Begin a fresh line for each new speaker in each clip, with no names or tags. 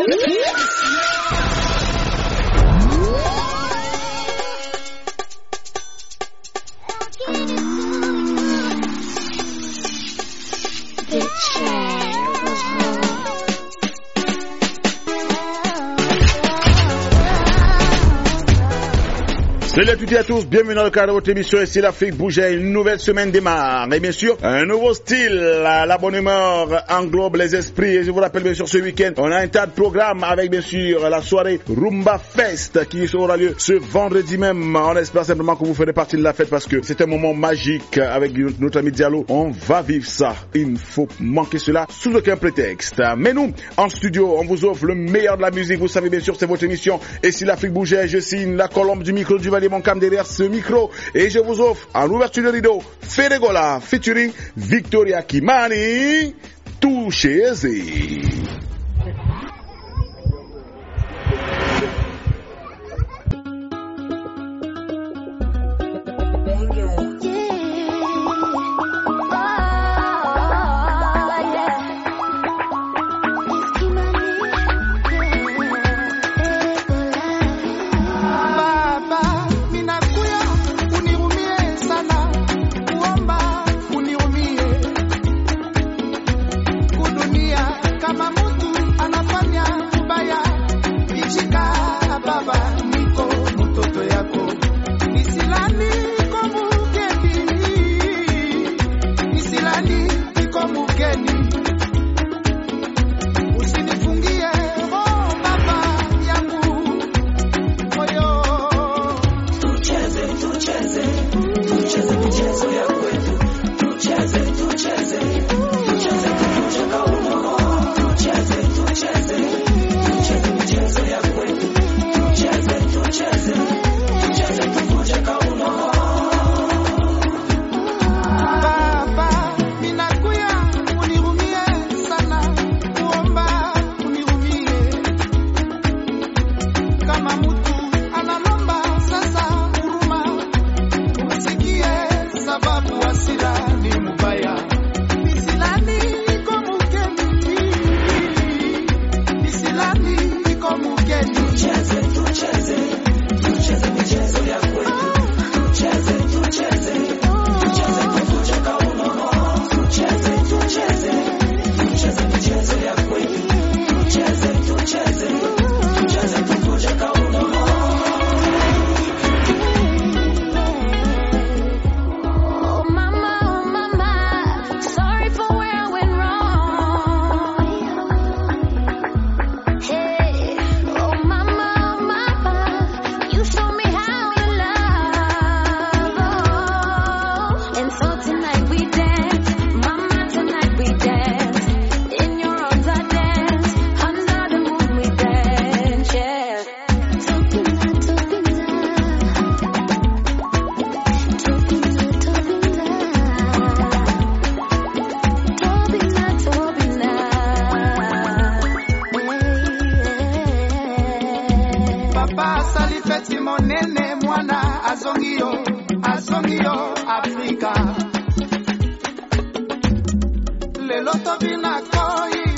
Woo! Salut à et à tous, bienvenue dans le cadre de votre émission ici l'Afrique bougeait, une nouvelle semaine démarre. Et bien sûr un nouveau style, la bonne humeur englobe les esprits. Et je vous rappelle bien sûr ce week-end on a un tas de programmes avec bien sûr la soirée Rumba Fest qui aura lieu ce vendredi même, on espère simplement que vous ferez partie de la fête parce que c'est un moment magique avec notre ami Diallo, on va vivre ça, il ne faut manquer cela sous aucun prétexte, mais nous en studio on vous offre le meilleur de la musique, vous savez bien sûr c'est votre émission et si l'Afrique bougeait je signe la colombe du micro du Valier mon cam derrière ce micro et je vous offre en ouverture de rideau Feregola featuring Victoria Kimani Touchez-y.
Hallelujah. Nothing I
not going.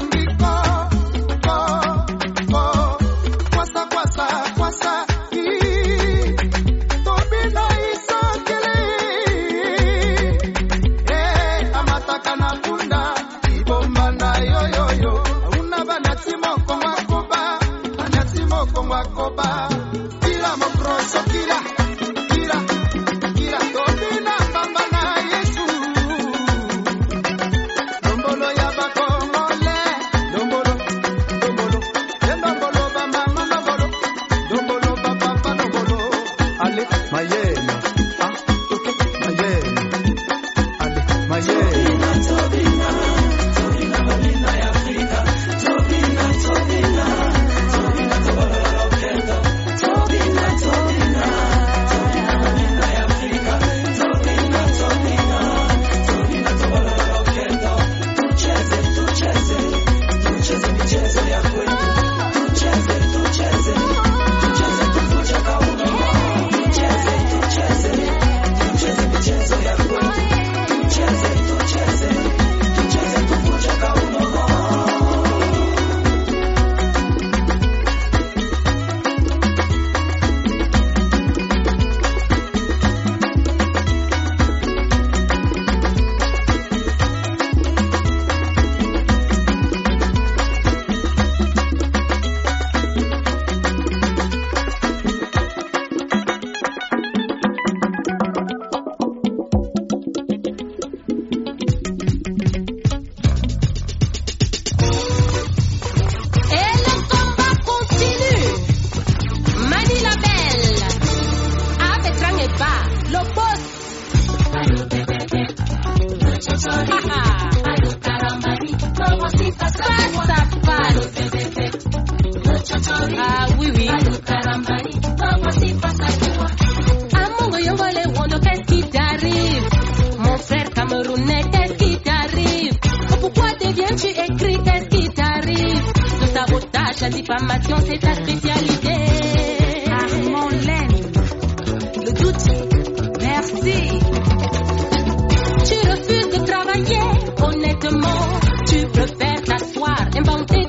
Ah oui, oui. Ah
mon goyon, volé, wando, qu'est-ce qui t'arrive Mon frère camerounais, qu'est-ce qui t'arrive Pourquoi t'es bien, tu écris, qu'est-ce qui t'arrive Le sabotage, la diffamation, c'est ta spécialité.
Ah mon laine,
le doute,
merci.
Tu refuses de travailler honnêtement, tu préfères t'asseoir, inventer.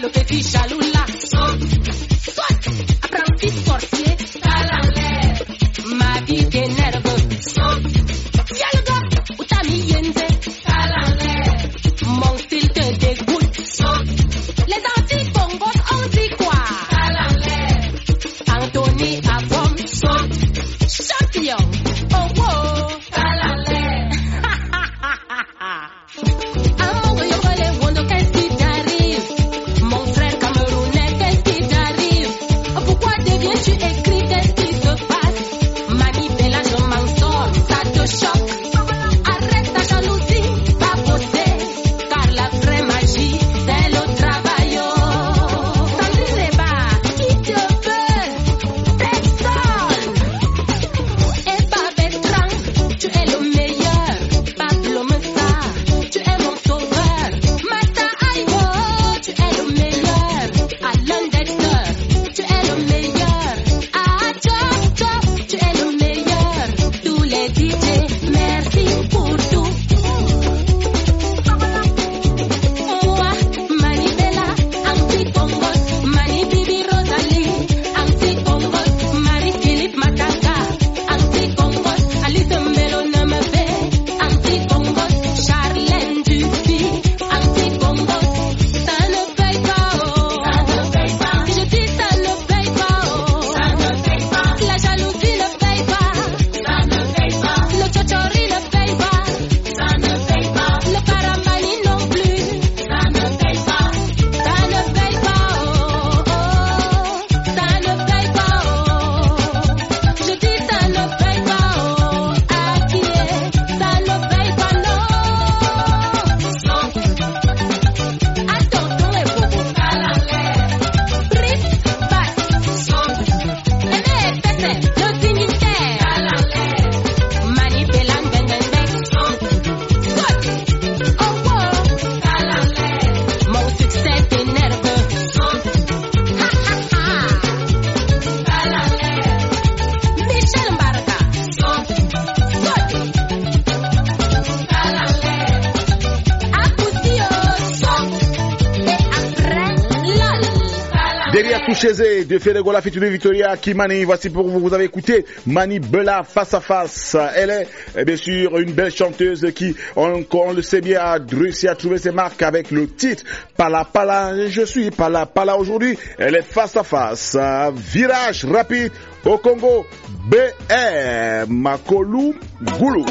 lo que quilla Luli. de Fedego, la future de
Victoria Kimani. Voici pour vous, vous avez écouté Mani Bella face à face. Elle est eh bien sûr une belle chanteuse qui, on, on le sait bien, a réussi à trouver ses marques avec le titre Pala Pala, je suis Pala Pala aujourd'hui. Elle est face à face. Virage rapide au Congo. BR Makolu Goulou.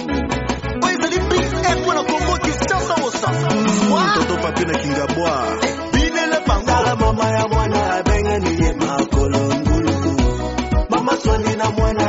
enamora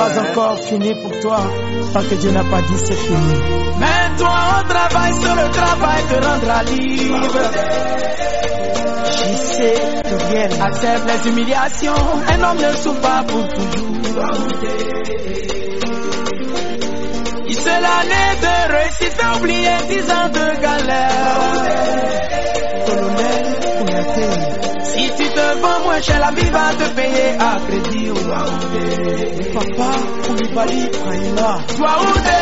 pas encore fini pour toi. Tant que Dieu n'a pas dit c'est fini.
Mets-toi au travail, sur le travail te rendra libre.
J'y sais que rien
accepte les humiliations. Un homme ne souffre pas pour toujours. C'est l'année de réussite, t'as oublié dix ans de galère.
Colonel
Ici devant moi, j'ai la vie va te payer à crédit ou à outé.
Papa, Koulibaly, Prima.
Toi outé,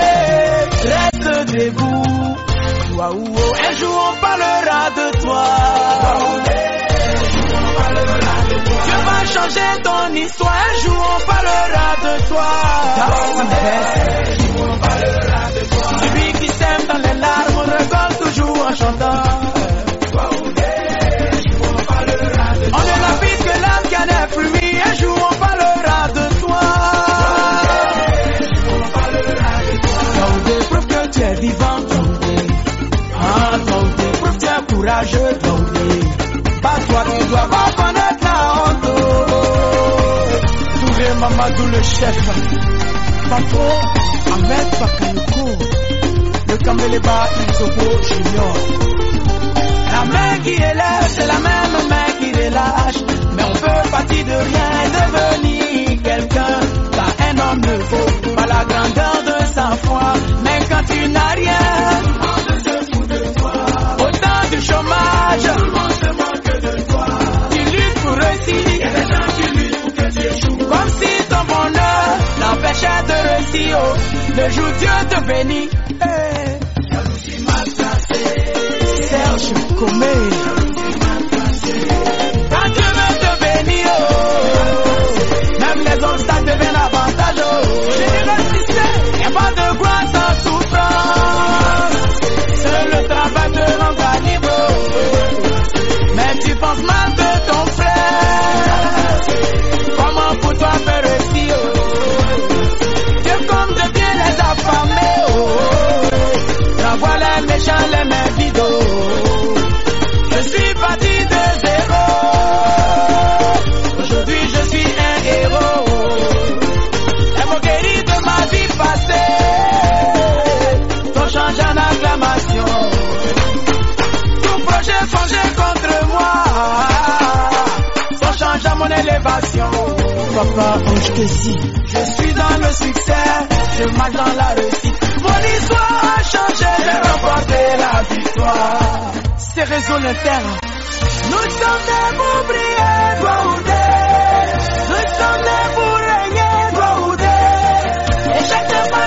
reste debout. Toi un jour on parlera de toi. Toi un jour on parlera de toi. Dieu va changer ton histoire, un jour on parlera de toi. Toi un jour on parlera de toi. Celui qui sème dans les larmes, recolle toujours en chantant. Daoudé. Pas toi qui dois pas connaître la honte. Touré Mamadou le chef. Patron, Ahmed Bakayoko. Le Isobo Junior. La main qui élève, c'est la même main qui relâche. Mais on peut partir de rien et devenir quelqu'un. Car un homme ne vaut pas la grandeur de sa foi. Mais quand tu n'as rien, au temps du chômage, tu luttes pour réussir. Comme si ton bonheur l'empêchait de réussir. Le jour Dieu te bénit. Serge Comé. Quand Dieu veut te bénir, oh, même les obstacles deviennent avantage. Oh. Générosité, y a pas de quoi Papa, ange je suis dans le succès, je marche dans la réussite. Mon histoire a changé, j'ai remporté la victoire. C'est réseau l'interne. Nous sommes des pour briller, des. Nous sommes des pour régner, des. Et chacun pas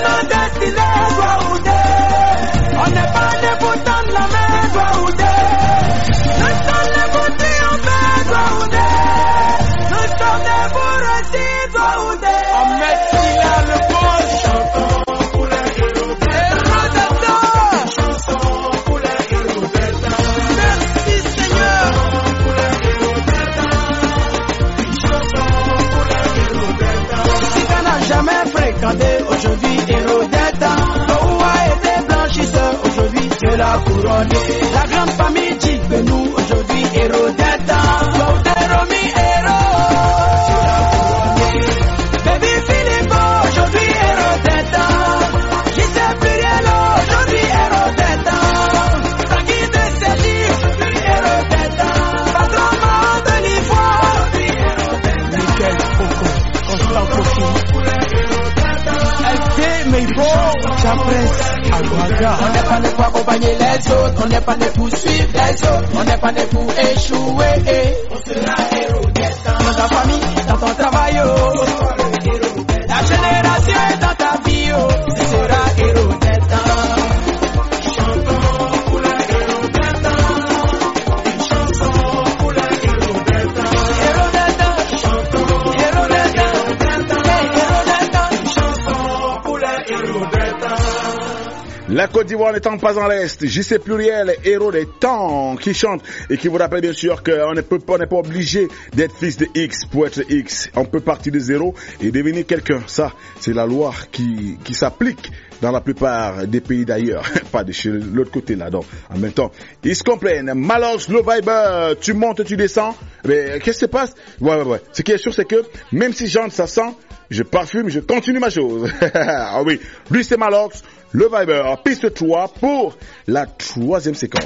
Côte d'Ivoire n'étant pas en l'Est, JC Pluriel, héros des temps, qui chante et qui vous rappelle bien sûr qu'on ne peut pas, n'est pas obligé d'être fils de X pour être X. On peut partir de zéro et devenir quelqu'un. Ça, c'est la loi qui, qui s'applique dans la plupart des pays d'ailleurs. pas de chez l'autre côté là, donc. En même temps, ils se complaignent. Malance, le tu montes, tu descends. Mais qu'est-ce qui se passe? Ouais, ouais, ouais. Ce qui est sûr, c'est que même si j'entre, ça sent, je parfume, je continue ma chose. ah oui, lui c'est Malox, le Viber, piste 3 pour la troisième séquence.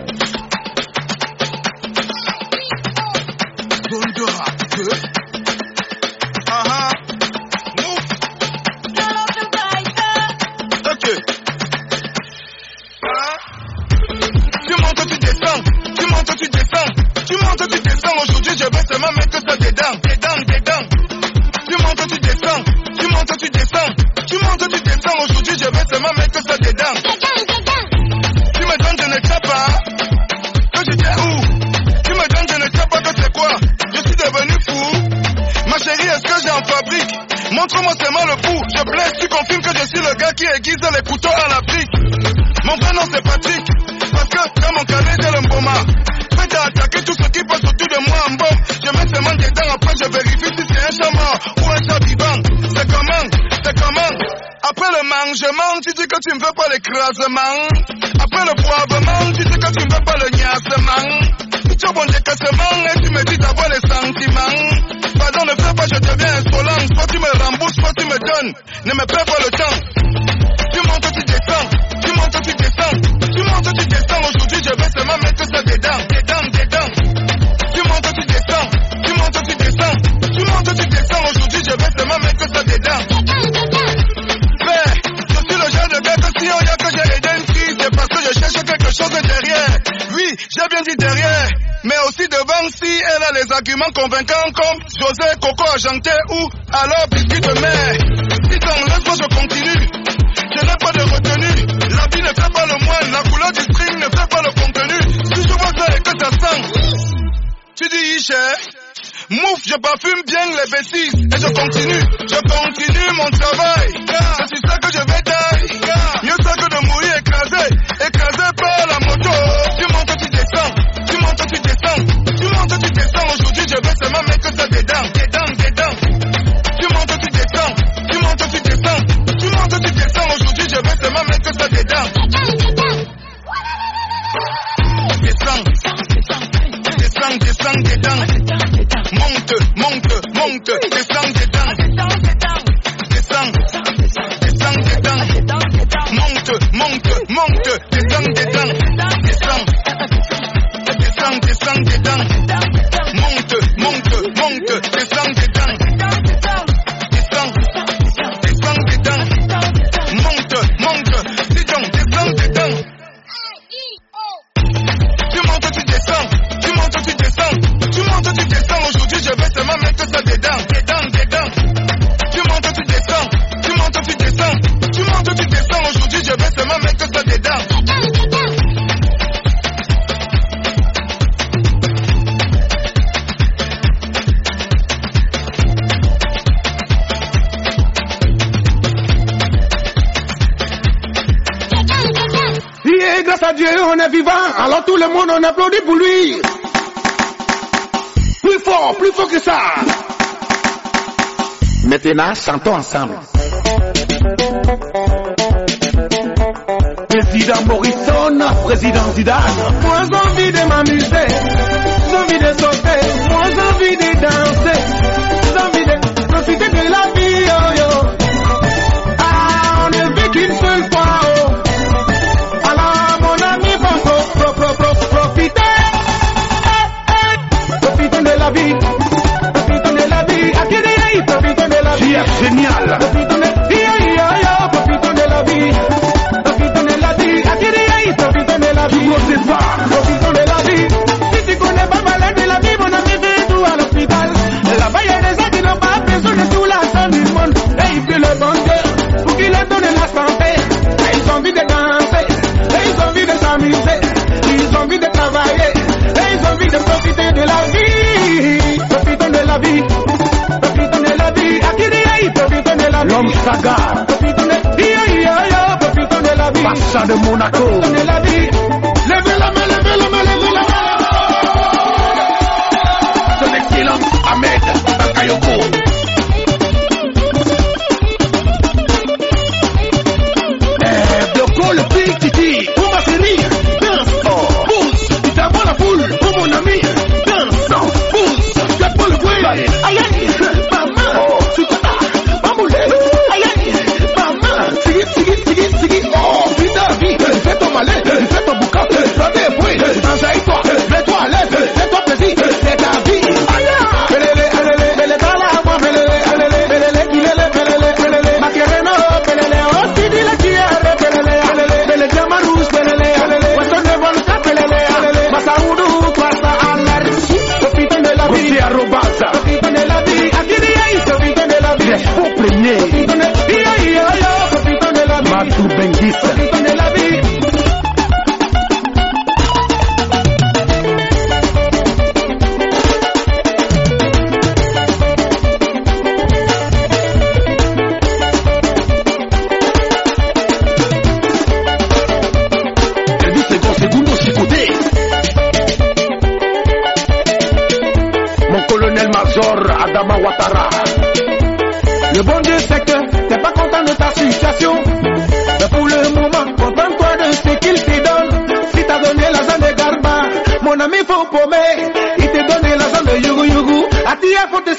Let me pray for the temps.
vivant, alors tout le monde en applaudit pour lui. Plus fort, plus fort que ça. Maintenant, chantons ensemble. Président Morrison, président Zidane. Moi j'ai envie de m'amuser, j'ai envie de sauter, moi j'ai envie de danser, j'ai envie de profiter de la nella vita, ho vinto Sagar. Profitez de la vie. Passa de Monaco. Profitez de la vie. Le bon Dieu sait que t'es pas content de ta situation. Mais pour le moment, contente-toi de ce qu'il te donne. Si t'as donné l'argent de Garba, mon ami Fopomé, il t'a donné l'argent de Yugu Yugu. A faut te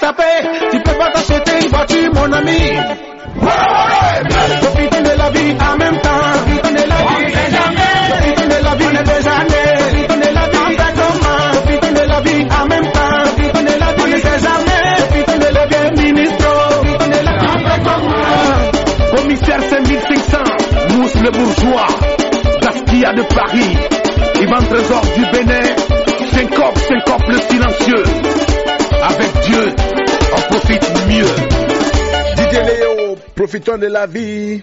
profite mieux.
Léo, profitons de la vie.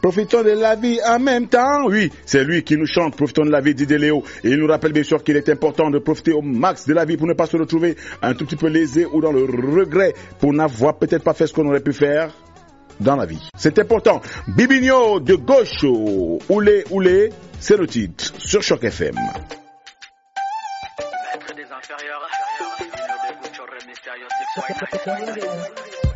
Profitons de la vie en même temps. Oui, c'est lui qui nous chante Profitons de la vie, Didier Léo. Et il nous rappelle bien sûr qu'il est important de profiter au max de la vie pour ne pas se retrouver un tout petit peu lésé ou dans le regret pour n'avoir peut-être pas fait ce qu'on aurait pu faire dans la vie. C'est important. Bibigno de gauche, Oulé Oulé, c'est le titre sur Choc FM.
Maître des inférieurs, Bibigno